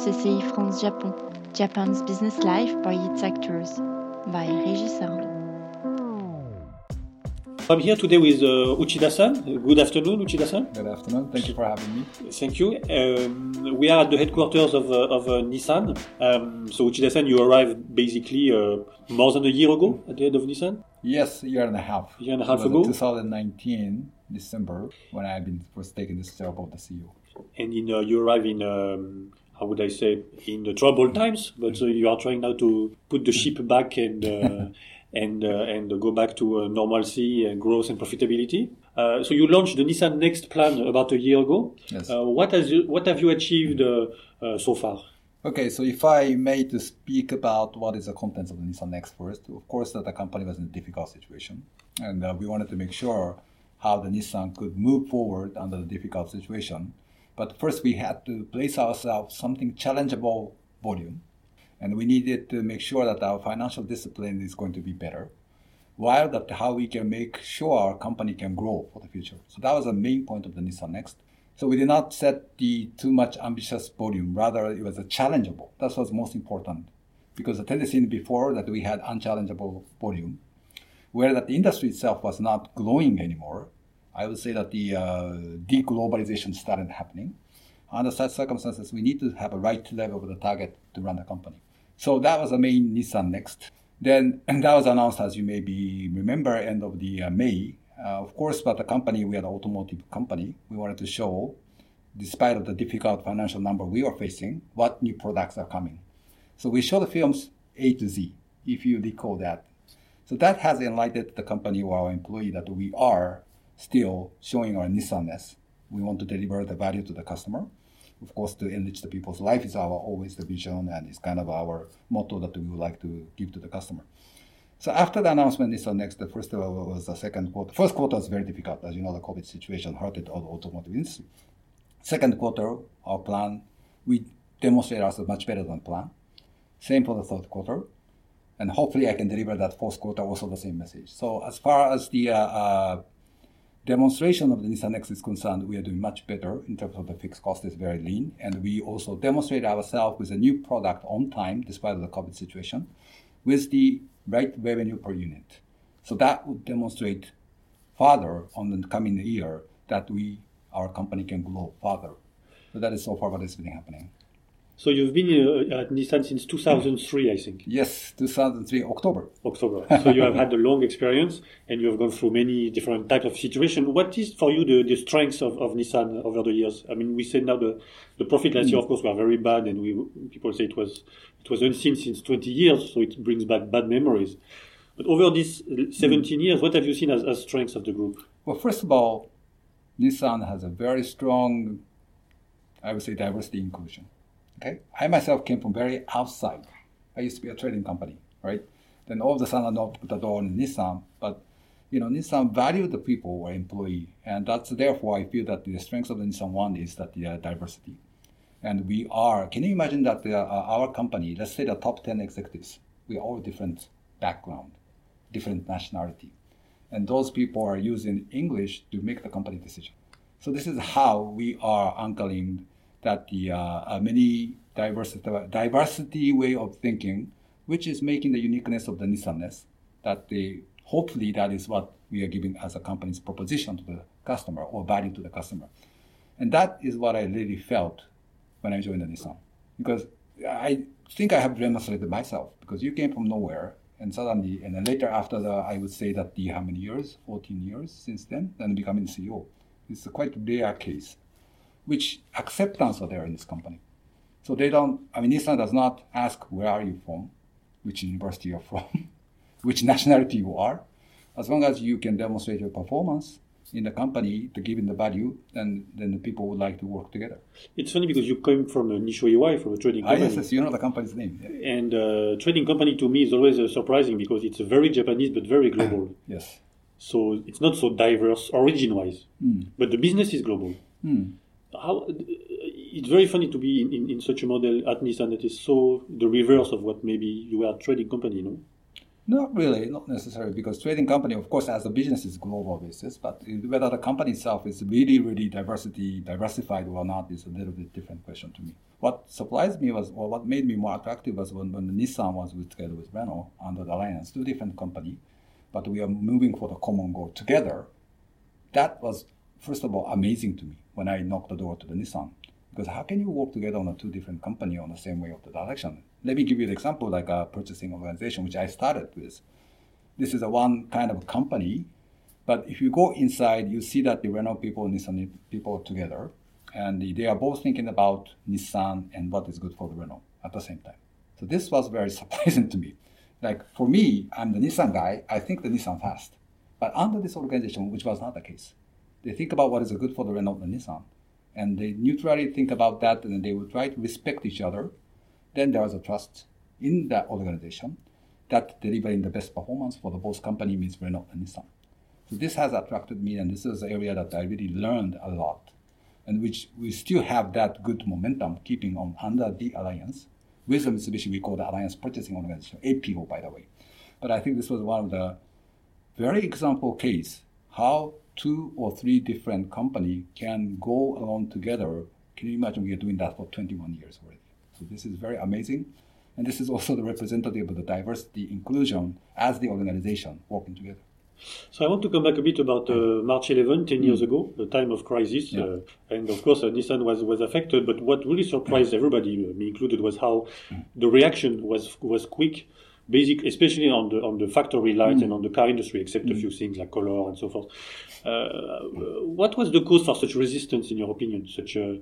CCI France-Japon, Japan's business life by its actors, by Régis Arnaud. I'm here today with uh, Uchida-san. Good afternoon, Uchida-san. Good afternoon. Thank you for having me. Thank you. Um, we are at the headquarters of, uh, of uh, Nissan. Um, so Uchida-san, you arrived basically uh, more than a year ago at the head of Nissan? Yes, a year and a half. A year and a half ago? 2019, December, when I've been first taking this job of the CEO. And in, uh, you arrive in, um, how would I say, in the troubled times, but uh, you are trying now to put the ship back and and uh, and go back to uh, normalcy and growth and profitability. Uh, so you launched the Nissan Next plan about a year ago. Yes. what has you, what have you achieved so far? Okay, so if I may to speak about what is the contents of the Nissan Next first, of course that the company was in a difficult situation, and uh, we wanted to make sure how the Nissan could move forward under the difficult situation. But first, we had to place ourselves something challengeable volume, and we needed to make sure that our financial discipline is going to be better while that how we can make sure our company can grow for the future. So that was the main point of the Nissan Next. So we did not set the too much ambitious volume. Rather, it was a challengeable. That was most important because the tendency before that we had unchallengeable volume, where that the industry itself was not growing anymore. I would say that the uh, deglobalization started happening. Under such circumstances, we need to have a right level of the target to run the company. So that was the main Nissan Next. Then that was announced, as you maybe remember, end of the uh, May. Uh, of course, but the company, we are an automotive company. We wanted to show, despite of the difficult financial number we are facing, what new products are coming. So we show the films A to Z, if you recall that. So that has enlightened the company or our employee that we are still showing our Nissanness. We want to deliver the value to the customer of course, to enrich the people's life is our always the vision and it's kind of our motto that we would like to give to the customer. So after the announcement is the next, the first was the second quarter. First quarter was very difficult, as you know, the COVID situation hurted all the automotive industry. Second quarter, our plan, we demonstrated ourselves much better than plan. Same for the third quarter. And hopefully I can deliver that fourth quarter also the same message. So as far as the uh, uh, demonstration of the Nissan Next is concerned, we are doing much better in terms of the fixed cost is very lean. And we also demonstrate ourselves with a new product on time, despite the COVID situation, with the right revenue per unit. So that would demonstrate further on the coming year that we, our company can grow further. So that is so far what has been happening. So you've been uh, at Nissan since 2003, I think. Yes, 2003 October. October. so you have had a long experience, and you have gone through many different types of situations. What is for you the, the strengths of, of Nissan over the years? I mean, we said now the, the profit last year, of course, were very bad, and we people say it was it was unseen since 20 years, so it brings back bad memories. But over these 17 mm. years, what have you seen as, as strengths of the group? Well, first of all, Nissan has a very strong, I would say, diversity inclusion. Okay, I myself came from very outside. I used to be a trading company, right? Then all of a sudden I knocked the door on Nissan, but you know, Nissan valued the people or employee, and that's therefore I feel that the strength of the Nissan One is that the uh, diversity, and we are. Can you imagine that the, uh, our company, let's say the top ten executives, we are all different background, different nationality, and those people are using English to make the company decision. So this is how we are anchoring that the uh, uh, many diversity, diversity way of thinking, which is making the uniqueness of the Nissanness, that the, hopefully that is what we are giving as a company's proposition to the customer or value to the customer. And that is what I really felt when I joined the Nissan. Because I think I have demonstrated myself because you came from nowhere and suddenly, and then later after the, I would say that the how many years, 14 years since then, then becoming CEO. It's a quite rare case which acceptance are there in this company. So they don't, I mean, Nissan does not ask where are you from, which university you're from, which nationality you are. As long as you can demonstrate your performance in the company to give in the value, then then the people would like to work together. It's funny because you came from a Nissho Iwai, from a trading company. Ah, yes, yes, you know the company's name. And uh, trading company to me is always uh, surprising because it's very Japanese but very global. yes. So it's not so diverse origin-wise, mm. but the business is global. Mm how uh, it's very funny to be in, in, in, such a model at Nissan that is so the reverse of what maybe you are a trading company, no? Not really, not necessarily, because trading company, of course, as a business is global business, but whether the company itself is really, really diversity diversified or not is a little bit different question to me. What surprised me was, or what made me more attractive was when, when Nissan was with, together with Renault under the alliance, two different company, but we are moving for the common goal together. That was, first of all, amazing to me when I knocked the door to the Nissan. Because how can you work together on a two different company on the same way of the direction? Let me give you an example, like a purchasing organization, which I started with. This is a one kind of company, but if you go inside, you see that the Renault people and Nissan people together, and they are both thinking about Nissan and what is good for the Renault at the same time. So this was very surprising to me. Like for me, I'm the Nissan guy. I think the Nissan fast, but under this organization, which was not the case, they think about what is good for the Renault and Nissan, and they neutrally think about that, and they will try to respect each other then there is a trust in that organization that delivering the best performance for the both company means Renault and Nissan. So this has attracted me, and this is an area that I really learned a lot, and which we still have that good momentum keeping on under the alliance. With the Mitsubishi, we call the Alliance Purchasing Organization, APO, by the way. But I think this was one of the very example case how two or three different company can go along together. Can you imagine we are doing that for 21 years already? So this is very amazing. And this is also the representative of the diversity inclusion as the organization working together. So I want to come back a bit about uh, March 11, 10 years mm. ago, the time of crisis. Yeah. Uh, and of course, uh, Nissan was, was affected. But what really surprised everybody, uh, me included, was how mm. the reaction was was quick. Basic, especially on the on the factory line mm. and on the car industry, except mm. a few things like color and so forth. Uh, what was the cause for such resistance, in your opinion? Such a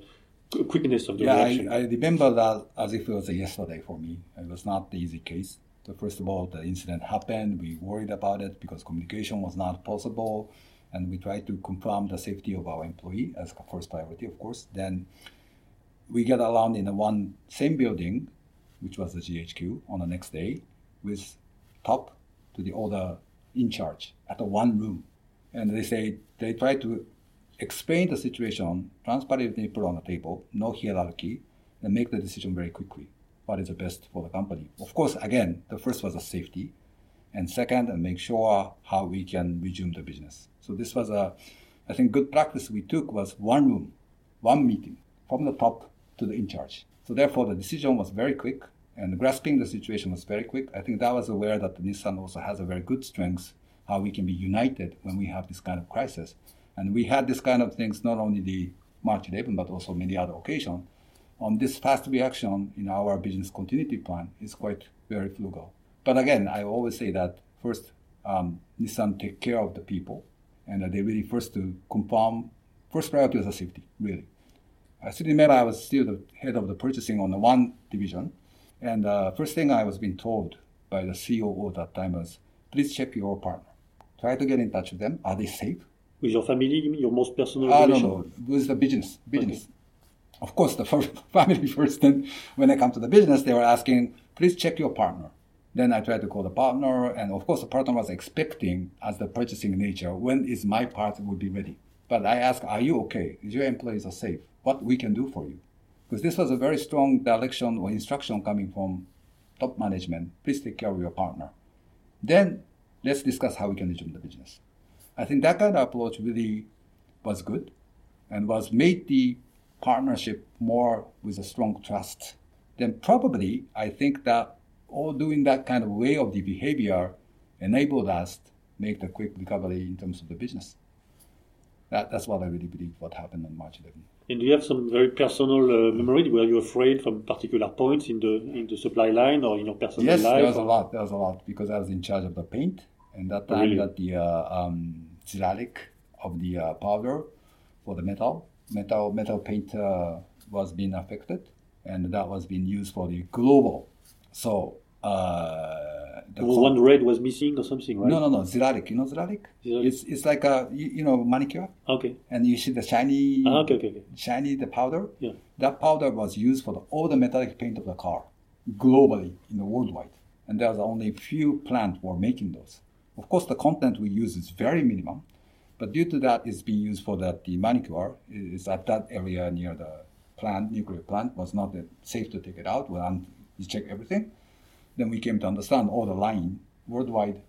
quickness of the yeah, reaction. I, I remember that as if it was yesterday for me. It was not the easy case. So first of all, the incident happened. We worried about it because communication was not possible, and we tried to confirm the safety of our employee as first priority, of course. Then we get around in the one same building, which was the GHQ, on the next day, with top to the order in charge at the one room, and they say they try to explain the situation transparently put on the table, no hierarchy, and make the decision very quickly. What is the best for the company? Of course, again, the first was the safety, and second, and make sure how we can resume the business. So this was a, I think, good practice we took was one room, one meeting from the top to the in charge. So therefore, the decision was very quick, and grasping the situation was very quick. I think that was aware that Nissan also has a very good strength how we can be united when we have this kind of crisis. And we had this kind of things not only the March 11, but also many other occasions. On this fast reaction in our business continuity plan is quite very frugal. But again, I always say that first, um, Nissan take care of the people, and they really first to confirm first priority is safety, really. I still remember I was still the head of the purchasing on the one division, and uh, first thing I was being told by the COO that time was, please check your partner. Try to get in touch with them. Are they safe? With your family, you mean your most personal relation? No, no, with the business. Business. Okay. Of course, the family first. Then, when I come to the business, they were asking, please check your partner. Then I tried to call the partner, and of course, the partner was expecting, as the purchasing nature, when is my part will be ready. But I asked, are you okay? Is your employees are safe? What we can do for you? Because this was a very strong direction or instruction coming from top management. Please take care of your partner. Then let's discuss how we can resume the business. I think that kind of approach really was good and was made the partnership more with a strong trust. Then probably I think that all doing that kind of way of the behavior enabled us to make the quick recovery in terms of the business. That, that's what I really believe what happened on March 11. And do you have some very personal uh, memory? Were you afraid from particular points in the in the supply line or in your personal yes, life? Yes, there was a lot. There was a lot because I was in charge of the paint, and that time really? that the uh, um, of the uh, powder for the metal. Metal metal paint uh, was being affected, and that was being used for the global. So uh, the one red was missing or something, right? No, no, no. Xirallic. You know xirallic? It's it's like a you, you, know manicure. Okay. And you see the shiny. Uh, okay, okay, okay. Shiny the powder. Yeah. That powder was used for the, all the metallic paint of the car, globally in the worldwide, and there's only few plants were making those. Of course, the content we use is very minimum, but due to that, it's being used for that the manicure is at that area near the plant, nuclear plant, was not safe to take it out. Well, you check everything. Then we came to understand all the line worldwide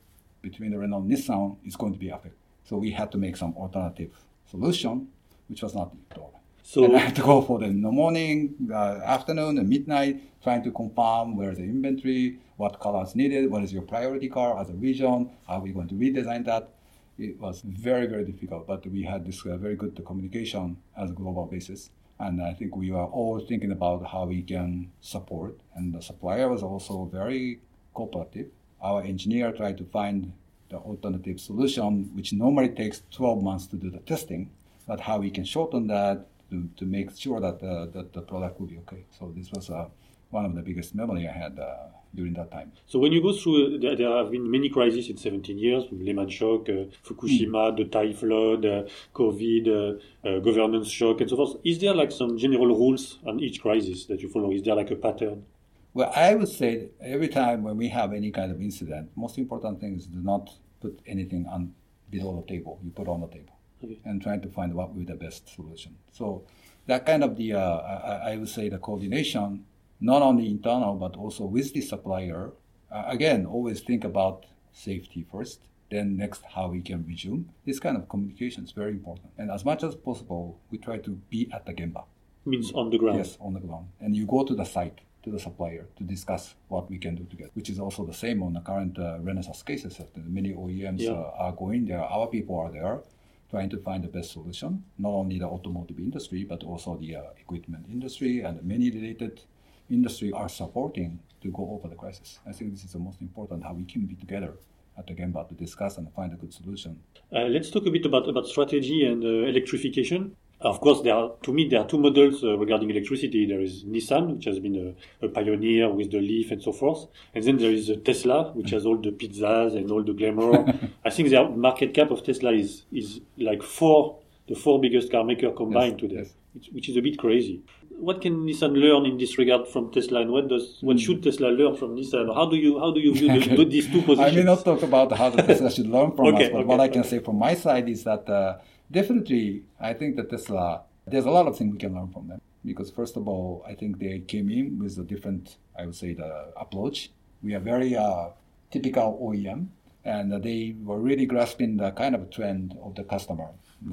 between the Renault and Nissan is going to be affected. So we had to make some alternative solution, which was not installed. So and I had to go for the, in the morning, uh, afternoon, and midnight, trying to confirm where's the inventory, what colors needed, what is your priority car as a region, how are we going to redesign that. It was very, very difficult, but we had this uh, very good communication as a global basis. And I think we were all thinking about how we can support. And the supplier was also very cooperative. Our engineer tried to find the alternative solution, which normally takes 12 months to do the testing, but how we can shorten that to, to make sure that, uh, that the product will be okay. So this was uh, one of the biggest memory I had uh, during that time. So when you go through, there, there, have been many crises in 17 years, Lehman shock, uh, Fukushima, mm. the Thai flood, uh, COVID, uh, uh, governance shock, and so forth. Is there like some general rules on each crisis that you follow? Is there like a pattern? Well, I would say every time when we have any kind of incident, most important thing is to not put anything on below the table. You put on the table okay. and trying to find what will be the best solution. So that kind of the, uh, I, I, would say the coordination, not only internal, but also with the supplier. Uh, again, always think about safety first, then next how we can resume. This kind of communication is very important. And as much as possible, we try to be at the gemba. Means on the ground? Yes, on the ground. And you go to the site to the supplier to discuss what we can do together, which is also the same on the current uh, Renesas cases. Many OEMs yeah. uh, are going there, our people are there trying to find the best solution, not only the automotive industry, but also the uh, equipment industry and many related industry are supporting to go over the crisis. I think this is the most important, how we can be together at the Gemba to discuss and find a good solution. Uh, let's talk a bit about, about strategy and uh, electrification. Of course, there are, to me, there are two models uh, regarding electricity. There is Nissan, which has been a, a, pioneer with the Leaf and so forth. And then there is Tesla, which has all the pizzas and all the glamour. I think the market cap of Tesla is, is like four, the four biggest car maker combined yes, today, yes. which is a bit crazy. What can Nissan learn in this regard from Tesla, and what does what mm. should Tesla learn from Nissan? How do you how do you view the, these two positions? I may not talk about how Tesla should learn from okay, us, but okay. what I can say from my side is that uh, definitely, I think that Tesla, there's a lot of things we can learn from them. Because first of all, I think they came in with a different, I would say, the approach. We are very uh, typical OEM, and they were really grasping the kind of trend of the customer,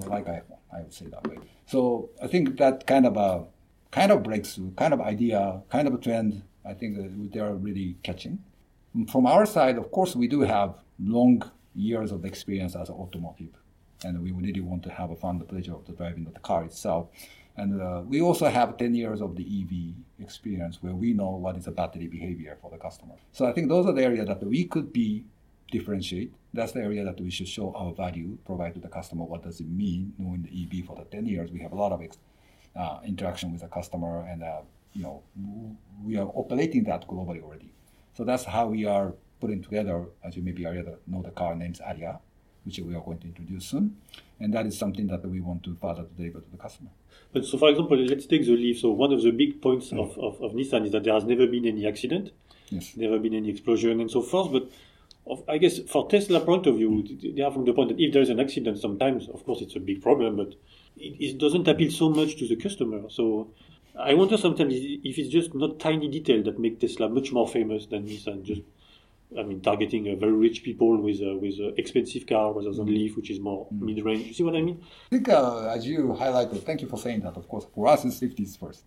like I, I would say that way. So I think that kind of a kind of breakthrough, kind of idea, kind of a trend, I think they are really catching. From our side, of course, we do have long years of experience as automotive and we really want to have a fun the pleasure of the driving of the car itself. And uh, we also have 10 years of the EV experience where we know what is a battery behavior for the customer. So I think those are the areas that we could be differentiate. That's the area that we should show our value, provide to the customer what does it mean knowing the EV for the 10 years. We have a lot of uh, interaction with a customer and uh, you know we are operating that globally already. So that's how we are putting together, as you maybe already know the car names Ariya, which we are going to introduce soon. And that is something that we want to further deliver to the customer. But so, for example, let's take the Leaf. So one of the big points mm. of, of, of, Nissan is that there has never been any accident, yes. never been any explosion and so forth. But of, I guess for Tesla point of view, they are from the point that if there is an accident, sometimes, of course, it's a big problem, but it, it doesn't appeal so much to the customer. So I wonder sometimes if it's just not tiny detail that make Tesla much more famous than Nissan. Just I mean, targeting uh, very rich people with uh, with uh, expensive car rather than mm. Leaf, which is more mm. mid range. You see what I mean? I think, uh, as you highlighted, thank you for saying that. Of course, for us, safety is first,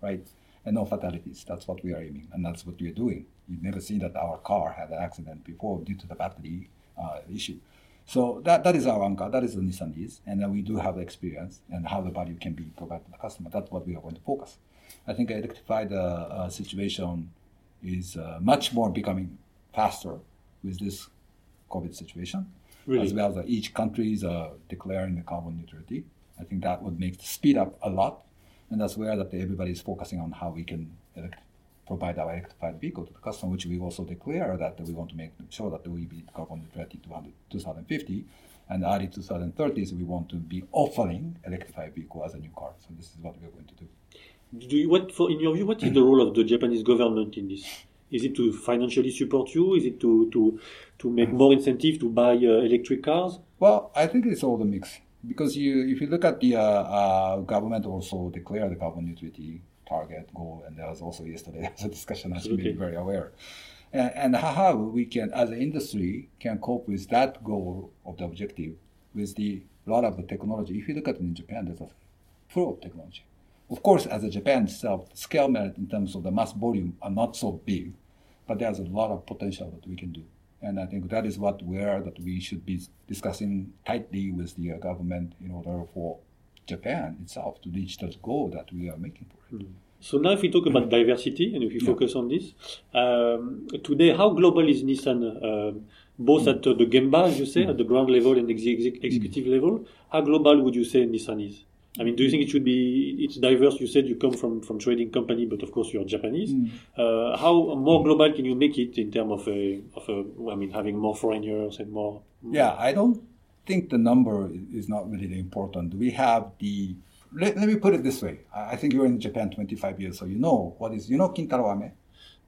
right? And no fatalities. That's what we are aiming, and that's what we are doing. You've never seen that our car had an accident before due to the battery uh, issue. So that, that is our anchor. That is the Nissan is, and we do have the experience and how the value can be provided to the customer. That's what we are going to focus. I think electrified uh, situation is much more becoming faster with this COVID situation, really? as well as each country is uh, declaring the carbon neutrality. I think that would make the speed up a lot, and that's where that everybody is focusing on how we can elect, provide our electrified vehicle to the customer, which we also declare that we want to make sure that we be carbon neutrality to 2050, and early 2030s we want to be offering electrified vehicle as a new car. So this is what we are going to do. Do you, what, for, in your view, what is the role of the Japanese government in this? Is it to financially support you? Is it to, to, to make more incentive to buy uh, electric cars? Well, I think it's all the mix. Because you, if you look at the uh, uh, government also declare the carbon neutrality target goal, and there was also yesterday there was a discussion, as you may be very aware. And, and how we can, as an industry, can cope with that goal of the objective with the lot of the technology. If you look at it in Japan, there's a full of technology. Of course, as a Japan itself, scale merit in terms of the mass volume are not so big, but there's a lot of potential that we can do. And I think that is what where that we should be discussing tightly with the uh, government in order for Japan itself to reach that goal that we are making for it. Mm. So now, if we talk about diversity and if we focus on this, um, today, how global is Nissan? Uh, both mm. at uh, the Gemba, as you say, mm. at the ground level and ex- executive level, how global would you say Nissan is? I mean, do you think it should be? It's diverse. You said you come from from trading company, but of course you're Japanese. Mm. Uh, how more global can you make it in terms of a of a? I mean, having more foreigners and more. Yeah, I don't think the number is not really important. We have the. Let, let me put it this way. I think you're in Japan 25 years, so you know what is. You know Kintaro Ame?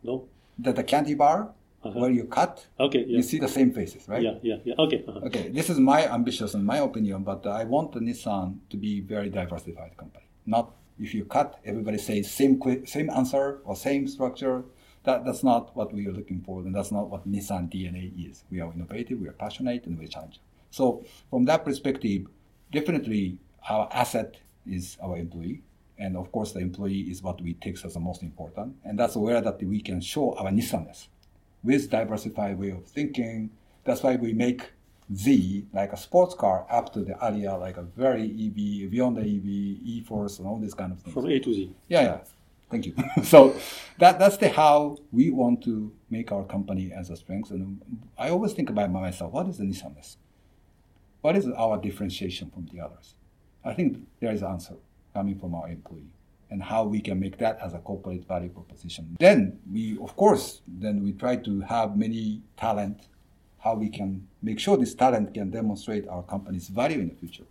No. The, the candy bar uh-huh. where you cut, okay, yeah. you see the same faces, right? Yeah, yeah, yeah. Okay. Uh-huh. Okay. This is my ambitious and my opinion, but I want the Nissan to be very diversified company. Not if you cut, everybody says same same answer or same structure. That, that's not what we are looking for, and that's not what Nissan DNA is. We are innovative, we are passionate, and we're challenging. So from that perspective, definitely our asset is our employee. And of course, the employee is what we take as the most important. And that's where that we can show our Nissanness with diversified way of thinking. That's why we make Z like a sports car up to the Ariya like a very EV, beyond the EV, e-4ORCE, and all these kind of things. From A to Z. Yeah, yeah. Thank you. so that that's the how we want to make our company as a strength. And I always think about myself, what is the Nissanness? What is our differentiation from the others? I think there is an answer coming from our employee and how we can make that as a corporate value proposition. Then we, of course, then we try to have many talent, how we can make sure this talent can demonstrate our company's value in the future.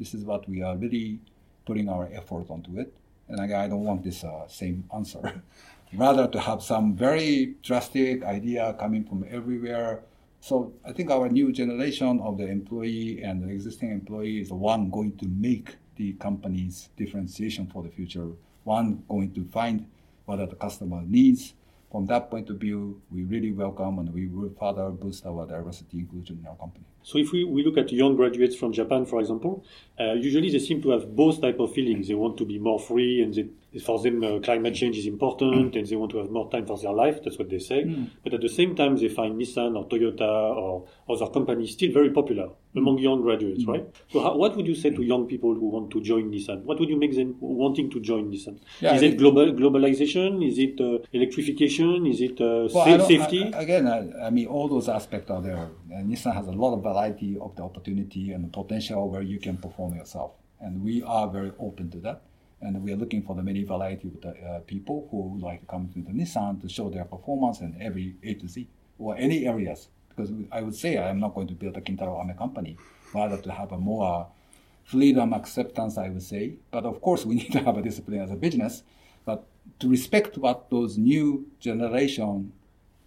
This is what we are really putting our effort onto it. And again, I don't want this uh, same answer. Rather to have some very drastic idea coming from everywhere. So I think our new generation of the employee and the existing employee is the one going to make the company's differentiation for the future. One, going to find what the customer needs. From that point of view, we really welcome and we will further boost our diversity inclusion in our company. So if we, we look at young graduates from Japan, for example, uh, usually they seem to have both type of feelings. They want to be more free and they for them, uh, climate change is important mm. and they want to have more time for their life. That's what they say. Mm. But at the same time, they find Nissan or Toyota or other companies still very popular among young graduates, mm. right? So, how, what would you say to young people who want to join Nissan? What would you make them wanting to join Nissan? Yeah, is it global globalization? Is it uh, electrification? Is it uh, well, safety? I, again, I, I, mean, all those aspects are there. Nissan has a lot of variety of the opportunity and the potential where you can perform yourself, and we are very open to that and we are looking for the many variety of the uh, people who would like to come to the Nissan to show their performance in every A to Z or any areas. Because I would say I'm not going to build a Kintaro Ame company, rather to have a more freedom acceptance, I would say. But of course, we need to have a discipline as a business. But to respect what those new generation,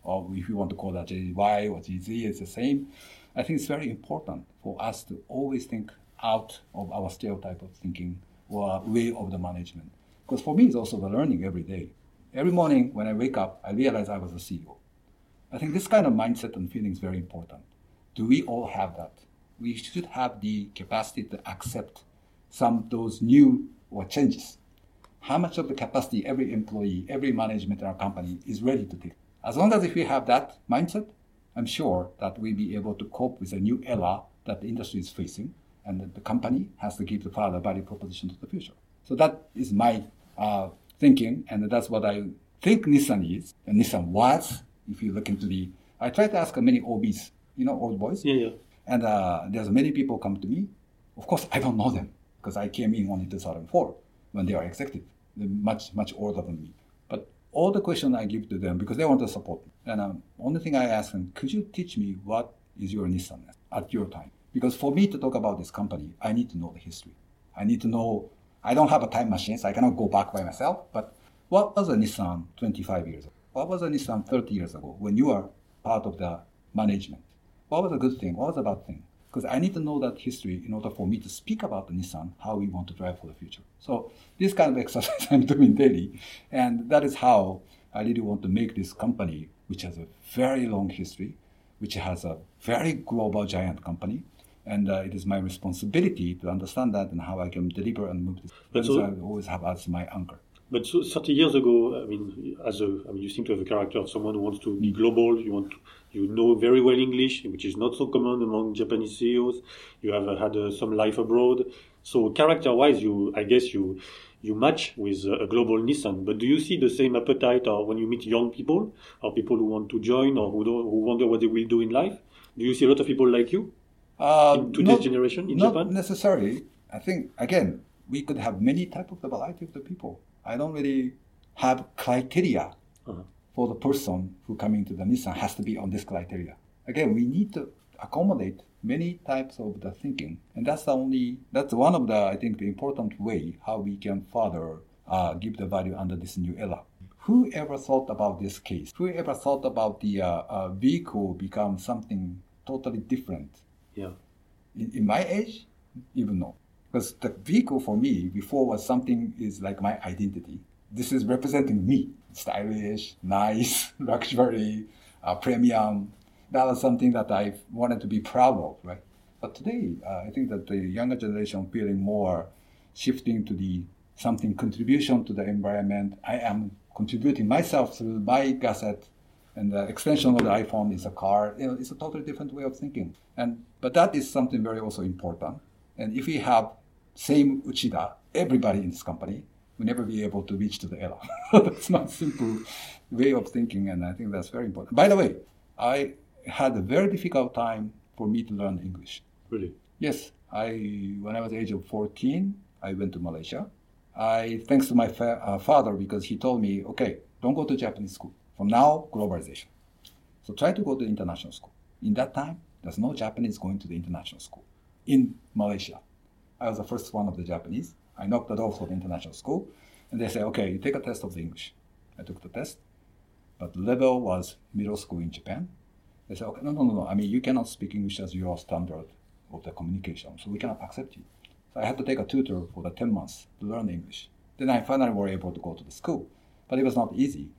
or if you want to call that JY or GZ, is the same. I think it's very important for us to always think out of our stereotype of thinking or way of the management. Because for me, it's also the learning every day. Every morning when I wake up, I realize I was a CEO. I think this kind of mindset and feeling is very important. Do we all have that? We should have the capacity to accept some those new or changes. How much of the capacity every employee, every management in our company is ready to take? As long as if we have that mindset, I'm sure that we'll be able to cope with a new era that the industry is facing and the company has to give the further value proposition to the future. So that is my uh, thinking, and that's what I think Nissan is, and Nissan was. If you look into the, I try to ask many OBs, you know, old boys. Yeah, yeah. And uh, there's many people come to me. Of course, I don't know them because I came in only 2004 when they are executive, They're much much older than me. But all the questions I give to them because they want to support me. And um, only thing I ask them, could you teach me what is your Nissan at your time? Because for me to talk about this company, I need to know the history. I need to know, I don't have a time machine, so I cannot go back by myself, but what was a Nissan 25 years ago? What was a Nissan 30 years ago when you are part of the management? What was a good thing? What was a bad thing? Because I need to know that history in order for me to speak about the Nissan, how we want to drive for the future. So this kind of exercise I'm doing daily, and that is how I really want to make this company which has a very long history, which has a very global giant company. And uh, it is my responsibility to understand that and how I can deliver and move this. That's so, I always have as my anchor. But so 30 years ago, I mean, as a, I mean, you seem to have a character of someone who wants to be global. You want, to, you know very well English, which is not so common among Japanese CEOs. You have uh, had uh, some life abroad, so character-wise, you, I guess you, you match with a global Nissan. But do you see the same appetite, or when you meet young people, or people who want to join, or who, who wonder what they will do in life? Do you see a lot of people like you uh, in today's not, generation in not Japan? Not necessarily. I think again, we could have many type of the variety of the people. I don't really have criteria uh-huh. for the person who coming to the Nissan has to be on this criteria. Again, we need to accommodate many types of the thinking, and that's the only that's one of the I think the important way how we can further uh, give the value under this new era. Who ever thought about this case? Who ever thought about the uh, uh, vehicle become something totally different? Yeah. In, in my age, even no. Because the vehicle for me before was something is like my identity. This is representing me. Stylish, nice, luxury, uh, premium. That was something that I wanted to be proud of, right? But today, uh, I think that the younger generation feeling more shifting to the something contribution to the environment. I am contributing myself through my gadget, and the extension of the iPhone is a car. You know, it's a totally different way of thinking. And but that is something very also important. And if we have same Uchida, everybody in this company will never be able to reach to the era. that's my simple way of thinking, and I think that's very important. By the way, I had a very difficult time for me to learn English. Really? Yes. I when I was age of 14, I went to Malaysia. I thanks to my fa- uh, father because he told me, okay, don't go to Japanese school. From now, globalization. So try to go to international school. In that time, there's no Japanese going to the international school in Malaysia. I was the first one of the Japanese. I knocked the door for the international school, and they say, okay, you take a test of the English. I took the test, but the level was middle school in Japan. They said, okay, no, no, no, no. I mean, you cannot speak English as your standard of the communication, so we cannot accept you. So I had to take a tutor for the 10 months to learn English. Then I finally were able to go to the school. But it was not easy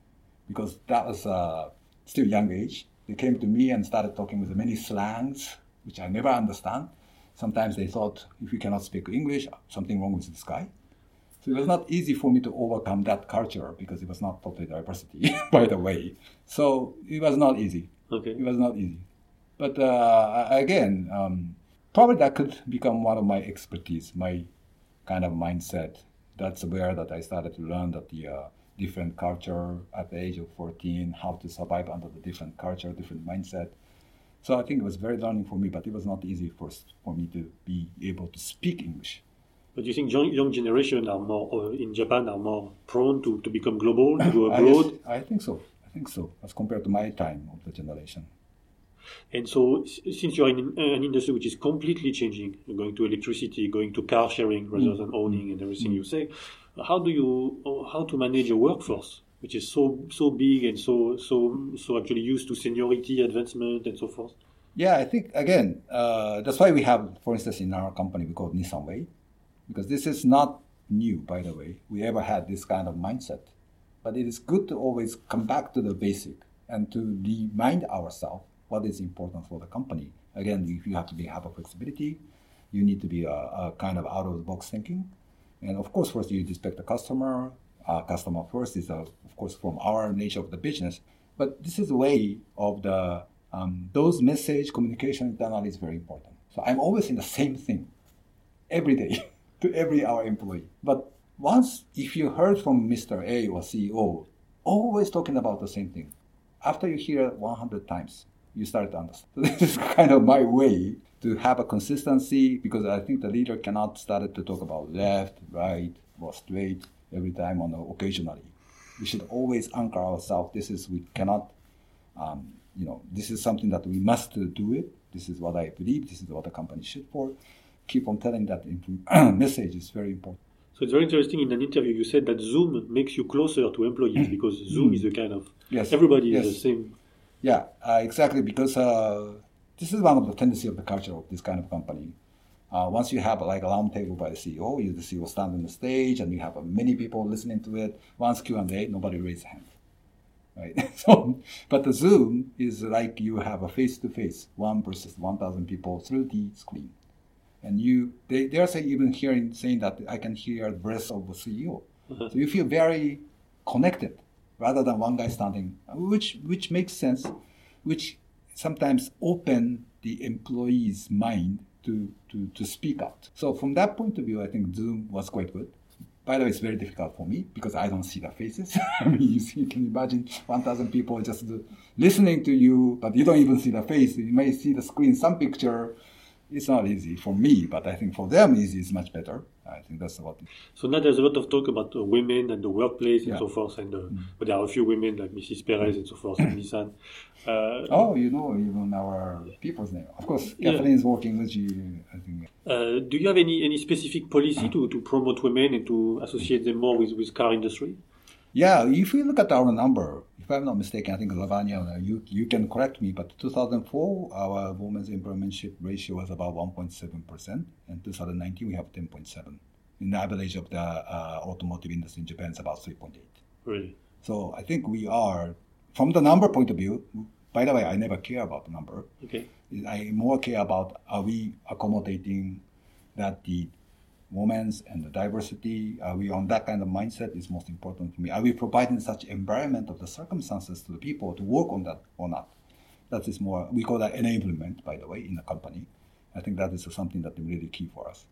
because that was uh, still young age. They came to me and started talking with many slangs, which I never understand. Sometimes they thought if you cannot speak English, something wrong with this guy. So it was not easy for me to overcome that culture because it was not totally diversity, by the way. So it was not easy. Okay. It was not easy. But uh, again, um, probably that could become one of my expertise, my kind of mindset. That's where that I started to learn that the uh, different culture at the age of 14, how to survive under the different culture, different mindset. So I think it was very learning for me, but it was not easy for, for me to be able to speak English. But do you think young, young generation are more uh, in Japan are more prone to, to become global, to go abroad? I, I think so. I think so, as compared to my time of the generation. And so, since you're in an industry which is completely changing, going to electricity, going to car sharing rather mm. than owning and everything mm. you say, how do you how to manage a workforce which is so so big and so so so actually used to seniority advancement and so forth? Yeah, I think again uh, that's why we have, for instance, in our company we call Nissan Way, because this is not new, by the way. We ever had this kind of mindset, but it is good to always come back to the basic and to remind ourselves what is important for the company. Again, if you have to be have a flexibility, you need to be a, a kind of out of the box thinking, and of course, first you respect the customer, uh, customer first is, uh, of course, from our nature of the business. But this is a way of the um, those message communication internally is very important. So I'm always in the same thing every day to every our employee. But once if you heard from Mr. A or CEO, always talking about the same thing. After you hear 100 times, you start to understand. So this is kind of my way to have a consistency because I think the leader cannot start to talk about left, right, or straight every time on occasionally. We should always anchor ourselves. This is we cannot, um, you know, this is something that we must do it. This is what I believe. This is what the company should for. Keep on telling that message is very important. So it's very interesting. In an interview, you said that Zoom makes you closer to employees because Zoom is a kind of yes. everybody yes. is the same. Yeah, uh, exactly. Because uh, this is one of the tendency of the culture of this kind of company. Uh, once you have like a round table by the CEO, you the CEO stand on the stage and you have uh, many people listening to it. Once Q and A, nobody raises a hand. right? so, but the Zoom is like you have a face to face, one versus 1,000 people through the screen. And you, they, they are saying, even hearing, saying that I can hear the breath of the CEO. Uh-huh. So you feel very connected rather than one guy standing, which, which makes sense, which sometimes open the employee's mind to, to, to speak out. So from that point of view, I think Zoom was quite good. By the way, it's very difficult for me because I don't see the faces. I mean, you, see, you can imagine 1,000 people just listening to you, but you don't even see the face. You may see the screen, some picture. It's not easy for me, but I think for them, easy is much better. I think that's what. So now there's a lot of talk about uh, women and the workplace and Yeah. so forth, and uh, Mm. but there are a few women like Mrs. Perez and so forth in Nissan. Uh, Oh, you know, even our people's name. Of course. Kathleen is working with you, I think. uh, do you have any, any specific policy to, to promote women and to associate them more with, with car industry? Yeah, if we look at our number, if I'm not mistaken, I think Lavanya, uh, you you can correct me, but 2004 our women's employmentship ratio was about 1.7 percent, and 2019 we have 10.7. In the average of the uh, automotive industry in Japan is about 3.8. Really? So I think we are, from the number point of view. By the way, I never care about the number. Okay. I more care about are we accommodating that the women's and the diversity, are we on that kind of mindset is most important to me. Are we providing such environment of the circumstances to the people to work on that or not? That is more, we call that enablement, by the way, in a company. I think that is something that is really key for us.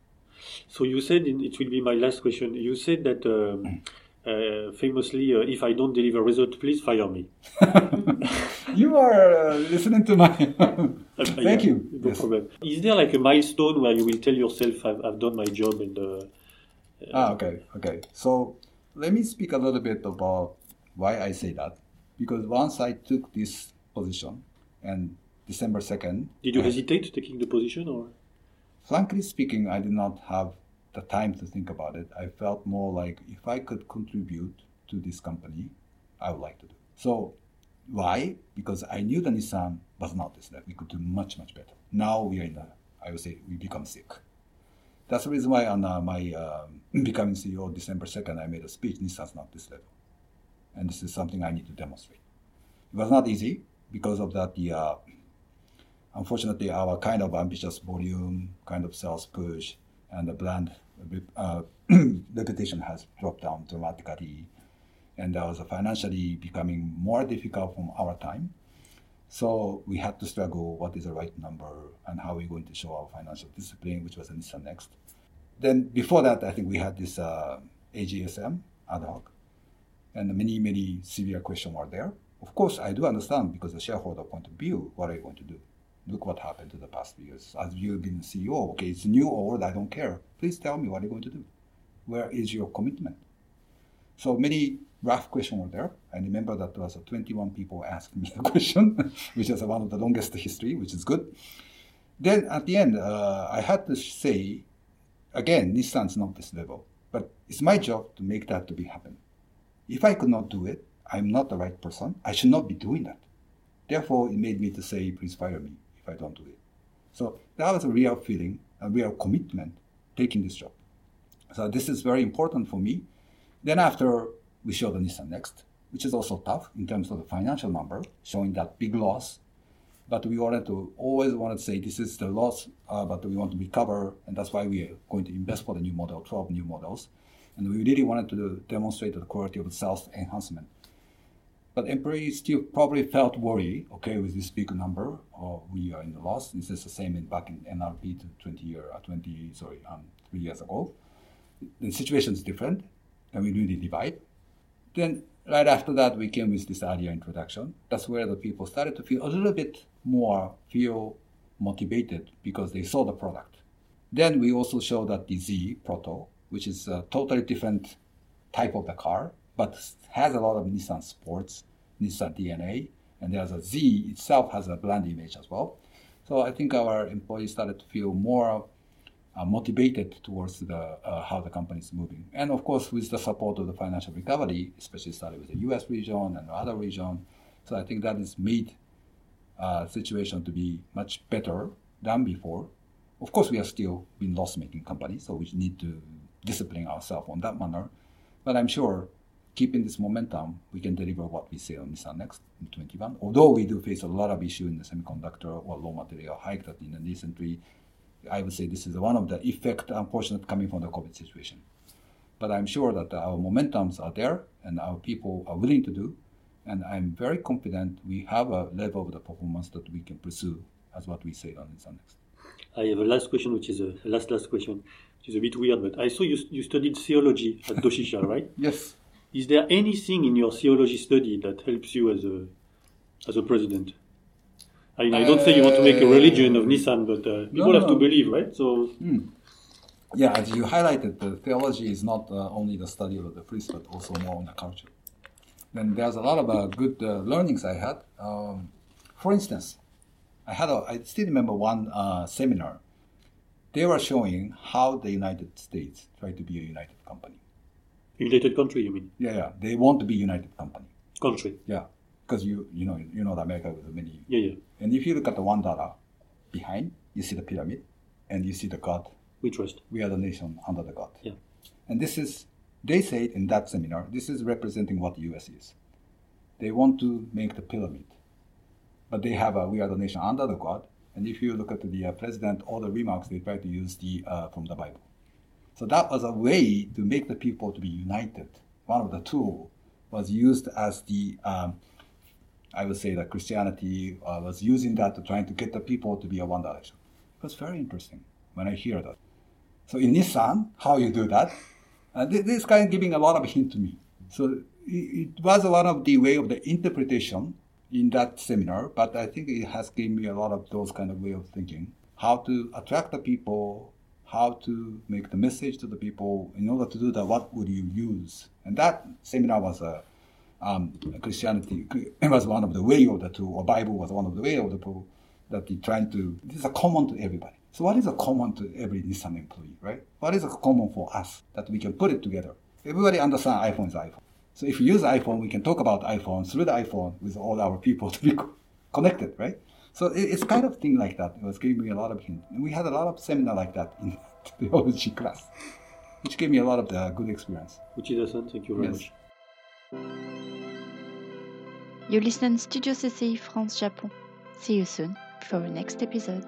So you said, it will be my last question, you said that um, uh, famously, uh, if I don't deliver result, please fire me. You are uh, listening to my. Uh, Thank yeah, you. No Yes. problem. Is there like a milestone where you will tell yourself, I've, I've done my job and uh, Ah, okay, okay. So let me speak a little bit about why I say that. Because once I took this position, and December 2nd, did you I- hesitate taking the position or? frankly speaking, I did not have the time to think about it. I felt more like if I could contribute to this company, I would like to do. So why? Because I knew the Nissan was not this level. We could do much, much better. Now we are in the, I would say, we become sick. That's the reason why on uh, my um, becoming CEO December 2nd, I made a speech, Nissan's not this level. And this is something I need to demonstrate. It was not easy because of that, the, uh, unfortunately, our kind of ambitious volume, kind of sales push, and the brand uh, reputation has dropped down dramatically. And that was financially becoming more difficult from our time. So we had to struggle what is the right number and how are we're going to show our financial discipline, which was Nissan Next. Then before that, I think we had this uh, AGSM ad hoc, and many, many severe questions were there. Of course, I do understand because the shareholder point of view, what are you going to do? Look what happened to the past years. As you've been CEO, okay, it's new or old, I don't care. Please tell me what are you going to do? Where is your commitment? So many rough question were there. I remember that there was 21 people asked me a question, which is one of the longest history, which is good. Then at the end, uh, I had to say, again, Nissan's not this level, but it's my job to make that to be happen. If I could not do it, I'm not the right person. I should not be doing that. Therefore, it made me to say, please fire me if I don't do it. So that was a real feeling, a real commitment taking this job. So this is very important for me. Then after we show the Nissan Next, which is also tough in terms of the financial number, showing that big loss. But we wanted to always wanted to say this is the loss, uh, but we want to recover, and that's why we are going to invest for the new model, 12 new models. And we really wanted to demonstrate the quality of the sales enhancement. But employees still probably felt worried, okay, with this big number, or we are in the loss. This is the same in back in NRP to 20 year, uh, 20, sorry, um, three years ago. The situation is different, and we really divide. Then right after that, we came with this Ariya introduction. That's where the people started to feel a little bit more feel motivated because they saw the product. Then we also show that the Z Proto, which is a totally different type of the car, but has a lot of Nissan sports, Nissan DNA, and there's a Z itself has a brand image as well. So I think our employees started to feel more motivated towards the uh, how the company is moving, and of course with the support of the financial recovery, especially started with the U.S. region and other region. So I think that has made uh, situation to be much better than before. Of course, we are still been loss-making company, so we need to discipline ourselves on that manner. But I'm sure keeping this momentum, we can deliver what we say on Nissan Next in 21. Although we do face a lot of issue in the semiconductor or raw material hike that in the recent recently, I would say this is one of the effect, unfortunate, coming from the COVID situation. But I'm sure that our momentums are there and our people are willing to do. And I'm very confident we have a level of the performance that we can pursue as what we say on Nissan Next. I have a last question, which is a last last question, which is a bit weird, but I saw you, you studied theology at Doshisha, right? Yes. Is there anything in your theology study that helps you as a as a president? I mean, I don't say you want to make a religion of Nissan, but uh, people no, have to believe, right? So Yeah, as you highlighted, the theology is not uh, only the study of the priest, but also more on the culture. Then there's a lot of uh, good uh, learnings I had. Um, for instance, I had a, I still remember one uh, seminar. They were showing how the United States tried to be a united company. United country, you mean? Yeah, yeah, they want to be united company. Country. Yeah, because you you know you know that America with many. Yeah, yeah. And if you look at the one dollar behind, you see the pyramid, and you see the God We trust. we are the nation under the God. Yeah. And this is, they said in that seminar, this is representing what the US is. They want to make the pyramid, but they have a we are the nation under the God. And if you look at the uh, president, all the remarks they try to use the uh, from the Bible. So that was a way to make the people to be united. One of the tool was used as the, um, I would say that Christianity uh, was using that to trying to get the people to be a one direction. It was very interesting when I hear that. So in Nissan, how you do that? Uh, thi- this kind of giving a lot of hint to me. So it, it was one of the way of the interpretation in that seminar, but I think it has given me a lot of those kind of way of thinking. How to attract the people, how to make the message to the people. In order to do that, what would you use? And that seminar was a um, Christianity it was one of the way of the two, or Bible was one of the way of the two that he trying to. This is a common to everybody. So what is a common to every Nissan employee, right? What is a common for us that we can put it together? Everybody understand iPhone is iPhone. So if you use iPhone, we can talk about iPhone through the iPhone with all our people to be connected, right? So it's kind of thing like that. It was giving me a lot of hint. And we had a lot of seminar like that in the theology class, which gave me a lot of the good experience. Uchida-san, thank you very Yes. much. You listen Studio CCI France Japon. See you soon for the next episode.